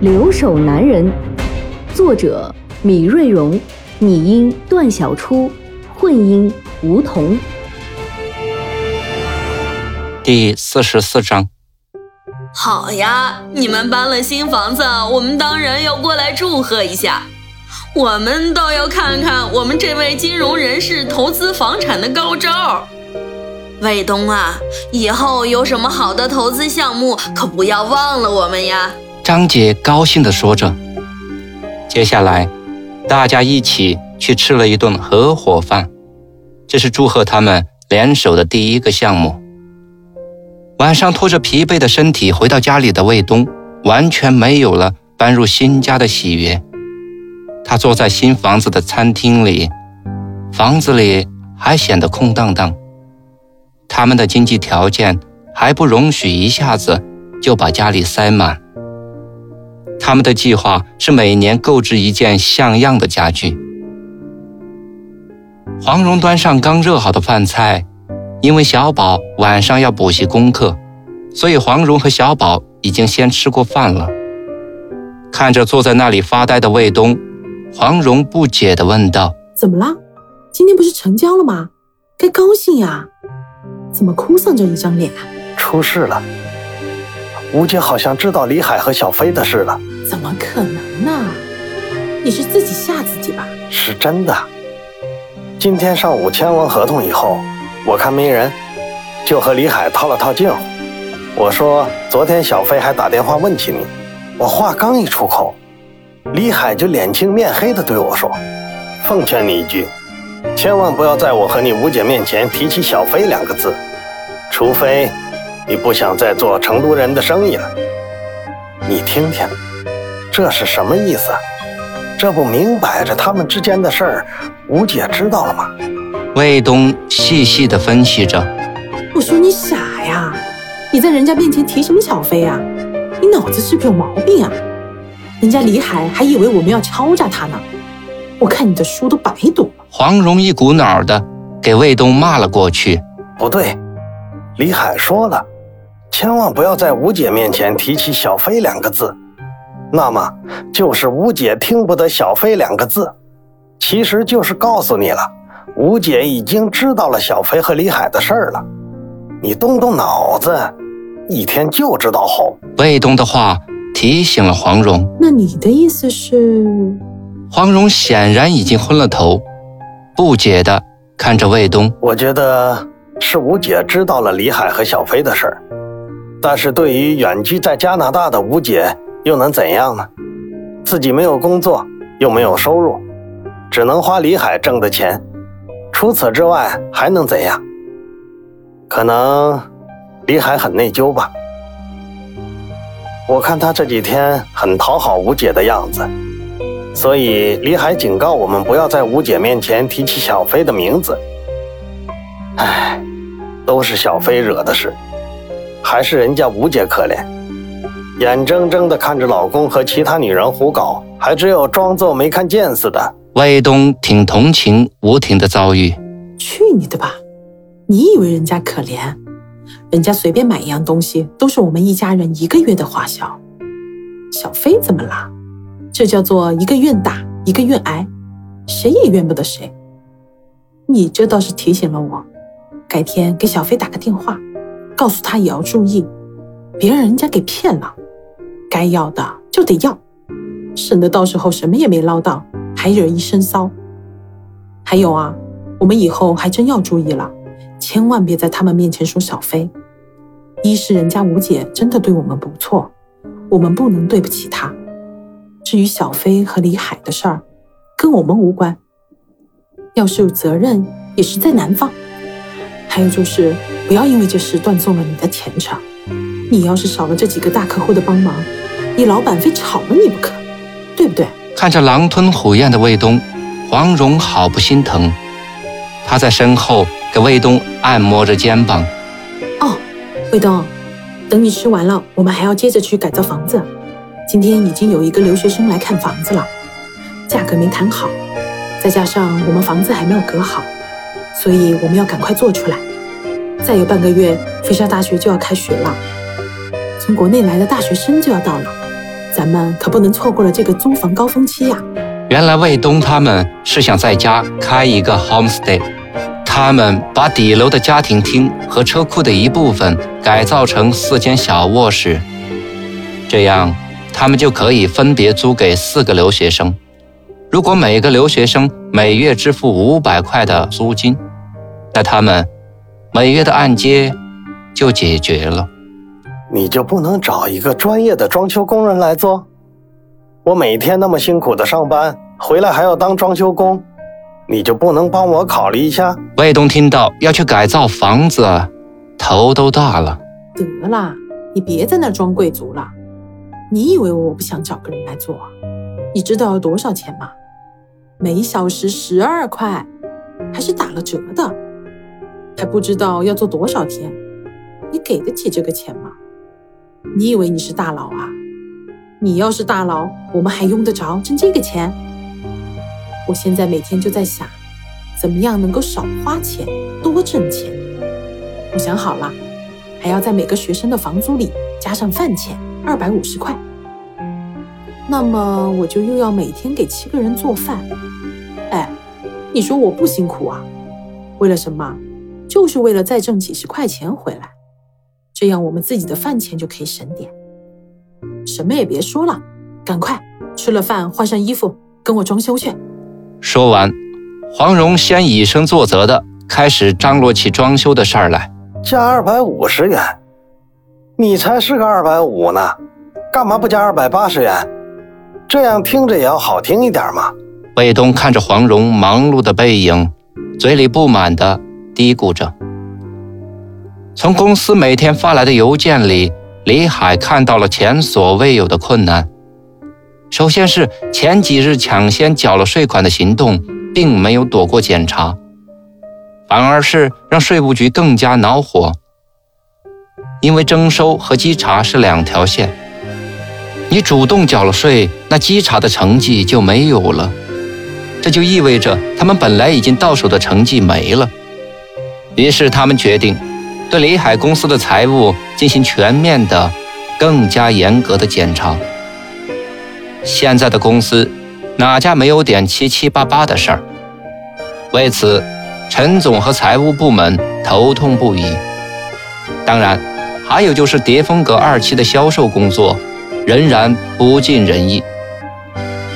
留守男人》，作者米瑞荣，拟音段小初，混音吴桐。第四十四章。好呀，你们搬了新房子，我们当然要过来祝贺一下。我们倒要看看我们这位金融人士投资房产的高招。卫东啊，以后有什么好的投资项目，可不要忘了我们呀！张姐高兴地说着。接下来，大家一起去吃了一顿合伙饭，这是祝贺他们联手的第一个项目。晚上拖着疲惫的身体回到家里的卫东，完全没有了搬入新家的喜悦。他坐在新房子的餐厅里，房子里还显得空荡荡。他们的经济条件还不容许一下子就把家里塞满。他们的计划是每年购置一件像样的家具。黄蓉端上刚热好的饭菜，因为小宝晚上要补习功课，所以黄蓉和小宝已经先吃过饭了。看着坐在那里发呆的卫东。黄蓉不解地问道：“怎么了？今天不是成交了吗？该高兴呀！怎么哭丧着一张脸？出事了！吴姐好像知道李海和小飞的事了。怎么可能呢？你是自己吓自己吧？是真的。今天上午签完合同以后，我看没人，就和李海套了套近乎。我说昨天小飞还打电话问起你，我话刚一出口。”李海就脸青面黑的对我说：“奉劝你一句，千万不要在我和你吴姐面前提起小飞两个字，除非你不想再做成都人的生意了。你听听，这是什么意思？这不明摆着他们之间的事儿，吴姐知道了吗？”卫东细细的分析着：“我说你傻呀，你在人家面前提什么小飞啊？你脑子是不是有毛病啊？”人家李海还以为我们要敲诈他呢，我看你的书都白读了。黄蓉一股脑的给卫东骂了过去。不对，李海说了，千万不要在吴姐面前提起小飞两个字，那么就是吴姐听不得小飞两个字，其实就是告诉你了，吴姐已经知道了小飞和李海的事儿了。你动动脑子，一天就知道吼。卫东的话。提醒了黄蓉。那你的意思是？黄蓉显然已经昏了头，不解的看着卫东。我觉得是吴姐知道了李海和小飞的事儿，但是对于远居在加拿大的吴姐又能怎样呢？自己没有工作，又没有收入，只能花李海挣的钱，除此之外还能怎样？可能李海很内疚吧。我看他这几天很讨好吴姐的样子，所以李海警告我们不要在吴姐面前提起小飞的名字。唉，都是小飞惹的事，还是人家吴姐可怜，眼睁睁的看着老公和其他女人胡搞，还只有装作没看见似的。魏东挺同情吴婷的遭遇。去你的吧！你以为人家可怜？人家随便买一样东西，都是我们一家人一个月的花销。小飞怎么啦？这叫做一个愿打，一个愿挨，谁也怨不得谁。你这倒是提醒了我，改天给小飞打个电话，告诉他也要注意，别让人家给骗了。该要的就得要，省得到时候什么也没捞到，还惹一身骚。还有啊，我们以后还真要注意了。千万别在他们面前说小飞。一是人家吴姐真的对我们不错，我们不能对不起她。至于小飞和李海的事儿，跟我们无关。要是有责任，也是在南方。还有就是，不要因为这事断送了你的前程。你要是少了这几个大客户的帮忙，你老板非炒了你不可，对不对？看着狼吞虎咽的卫东，黄蓉好不心疼。她在身后给卫东按摩着肩膀。哦，卫东，等你吃完了，我们还要接着去改造房子。今天已经有一个留学生来看房子了，价格没谈好，再加上我们房子还没有隔好，所以我们要赶快做出来。再有半个月，飞沙大学就要开学了，从国内来的大学生就要到了，咱们可不能错过了这个租房高峰期呀。原来卫东他们是想在家开一个 homestay，他们把底楼的家庭厅和车库的一部分改造成四间小卧室，这样他们就可以分别租给四个留学生。如果每个留学生每月支付五百块的租金，那他们。每月的按揭就解决了，你就不能找一个专业的装修工人来做？我每天那么辛苦的上班，回来还要当装修工，你就不能帮我考虑一下？卫东听到要去改造房子，头都大了。得啦，你别在那装贵族了。你以为我不想找个人来做？你知道要多少钱吗？每小时十二块，还是打了折的。还不知道要做多少天，你给得起这个钱吗？你以为你是大佬啊？你要是大佬，我们还用得着挣这个钱？我现在每天就在想，怎么样能够少花钱多挣钱。我想好了，还要在每个学生的房租里加上饭钱二百五十块。那么我就又要每天给七个人做饭。哎，你说我不辛苦啊？为了什么？就是为了再挣几十块钱回来，这样我们自己的饭钱就可以省点。什么也别说了，赶快吃了饭换上衣服，跟我装修去。说完，黄蓉先以身作则的开始张罗起装修的事儿来。加二百五十元，你才是个二百五呢，干嘛不加二百八十元？这样听着也要好听一点嘛。卫东看着黄蓉忙碌的背影，嘴里不满的。嘀咕着，从公司每天发来的邮件里，李海看到了前所未有的困难。首先是前几日抢先缴了税款的行动，并没有躲过检查，反而是让税务局更加恼火。因为征收和稽查是两条线，你主动缴了税，那稽查的成绩就没有了，这就意味着他们本来已经到手的成绩没了。于是他们决定，对李海公司的财务进行全面的、更加严格的检查。现在的公司，哪家没有点七七八八的事儿？为此，陈总和财务部门头痛不已。当然，还有就是蝶风阁二期的销售工作，仍然不尽人意。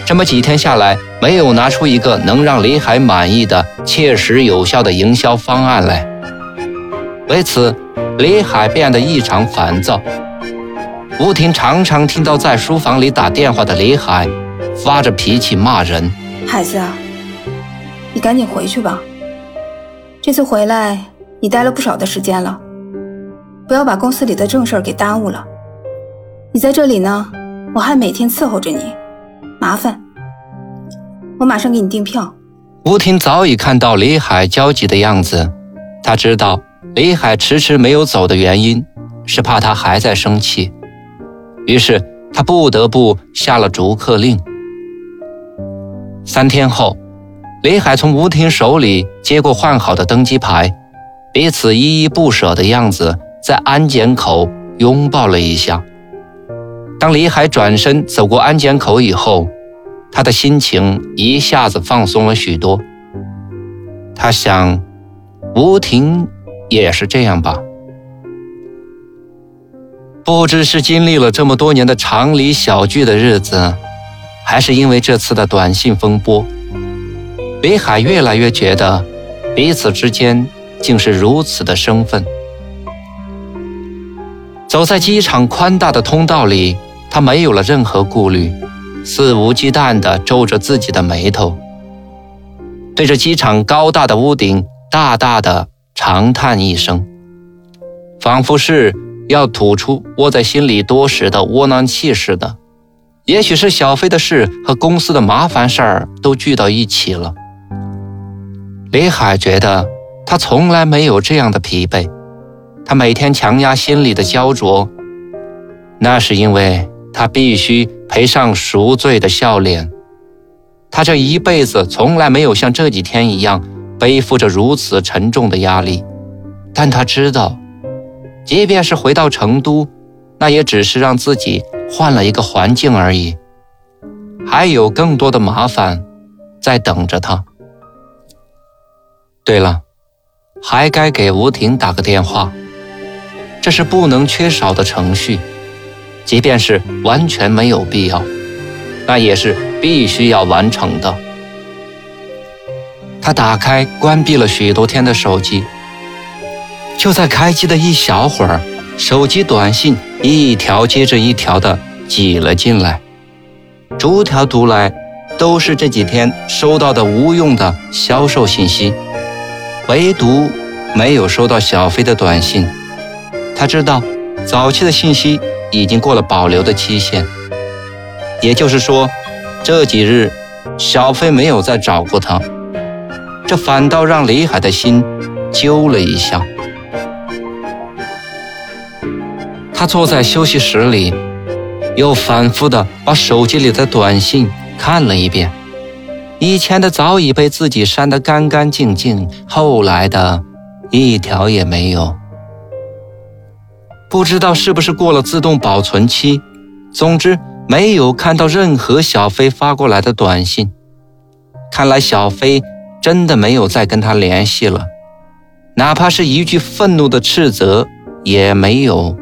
这么几天下来，没有拿出一个能让李海满意的、切实有效的营销方案来。为此，李海变得异常烦躁。吴婷常常听到在书房里打电话的李海发着脾气骂人：“孩子啊，你赶紧回去吧。这次回来你待了不少的时间了，不要把公司里的正事儿给耽误了。你在这里呢，我还每天伺候着你，麻烦。我马上给你订票。”吴婷早已看到李海焦急的样子，她知道。李海迟迟没有走的原因是怕他还在生气，于是他不得不下了逐客令。三天后，李海从吴婷手里接过换好的登机牌，彼此依依不舍的样子，在安检口拥抱了一下。当李海转身走过安检口以后，他的心情一下子放松了许多。他想，吴婷。也是这样吧。不知是经历了这么多年的长里小聚的日子，还是因为这次的短信风波，李海越来越觉得彼此之间竟是如此的生分。走在机场宽大的通道里，他没有了任何顾虑，肆无忌惮地皱着自己的眉头，对着机场高大的屋顶大大的。长叹一声，仿佛是要吐出窝在心里多时的窝囊气似的，也许是小飞的事和公司的麻烦事儿都聚到一起了。李海觉得他从来没有这样的疲惫，他每天强压心里的焦灼，那是因为他必须赔上赎罪的笑脸。他这一辈子从来没有像这几天一样背负着如此沉重的压力，但他知道，即便是回到成都，那也只是让自己。换了一个环境而已，还有更多的麻烦在等着他。对了，还该给吴婷打个电话，这是不能缺少的程序，即便是完全没有必要，那也是必须要完成的。他打开、关闭了许多天的手机，就在开机的一小会儿。手机短信一条接着一条的挤了进来，逐条读来都是这几天收到的无用的销售信息，唯独没有收到小飞的短信。他知道早期的信息已经过了保留的期限，也就是说，这几日小飞没有再找过他，这反倒让李海的心揪了一下。他坐在休息室里，又反复的把手机里的短信看了一遍。以前的早已被自己删得干干净净，后来的一条也没有。不知道是不是过了自动保存期，总之没有看到任何小飞发过来的短信。看来小飞真的没有再跟他联系了，哪怕是一句愤怒的斥责也没有。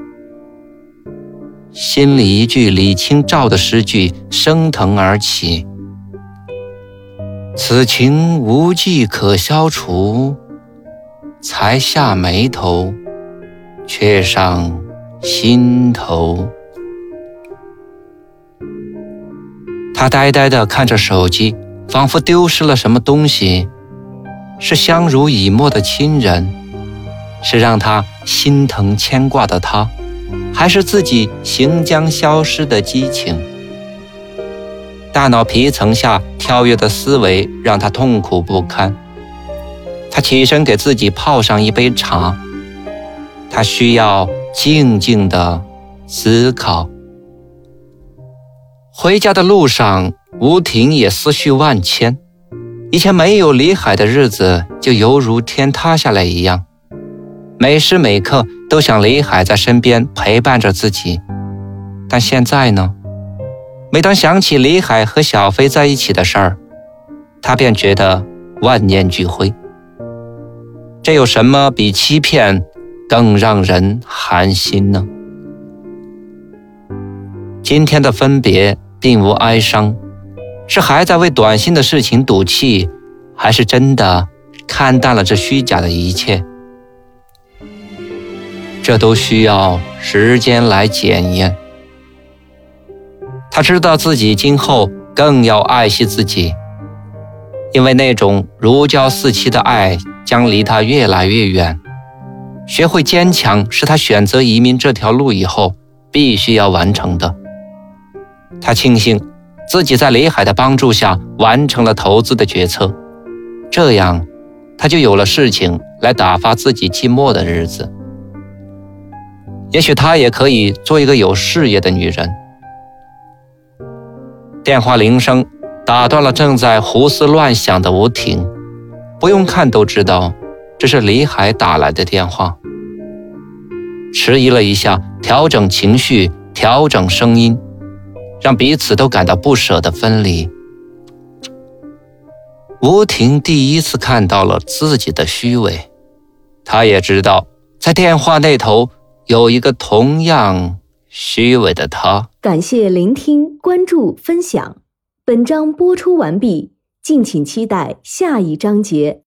心里一句李清照的诗句升腾而起：“此情无计可消除，才下眉头，却上心头。”他呆呆地看着手机，仿佛丢失了什么东西。是相濡以沫的亲人，是让他心疼牵挂的他。还是自己行将消失的激情，大脑皮层下跳跃的思维让他痛苦不堪。他起身给自己泡上一杯茶，他需要静静的思考。回家的路上，吴婷也思绪万千。以前没有李海的日子，就犹如天塌下来一样。每时每刻都想李海在身边陪伴着自己，但现在呢？每当想起李海和小飞在一起的事儿，他便觉得万念俱灰。这有什么比欺骗更让人寒心呢？今天的分别并无哀伤，是还在为短信的事情赌气，还是真的看淡了这虚假的一切？这都需要时间来检验。他知道自己今后更要爱惜自己，因为那种如胶似漆的爱将离他越来越远。学会坚强是他选择移民这条路以后必须要完成的。他庆幸自己在李海的帮助下完成了投资的决策，这样他就有了事情来打发自己寂寞的日子。也许她也可以做一个有事业的女人。电话铃声打断了正在胡思乱想的吴婷，不用看都知道这是李海打来的电话。迟疑了一下，调整情绪，调整声音，让彼此都感到不舍的分离。吴婷第一次看到了自己的虚伪，她也知道在电话那头。有一个同样虚伪的他。感谢聆听、关注、分享。本章播出完毕，敬请期待下一章节。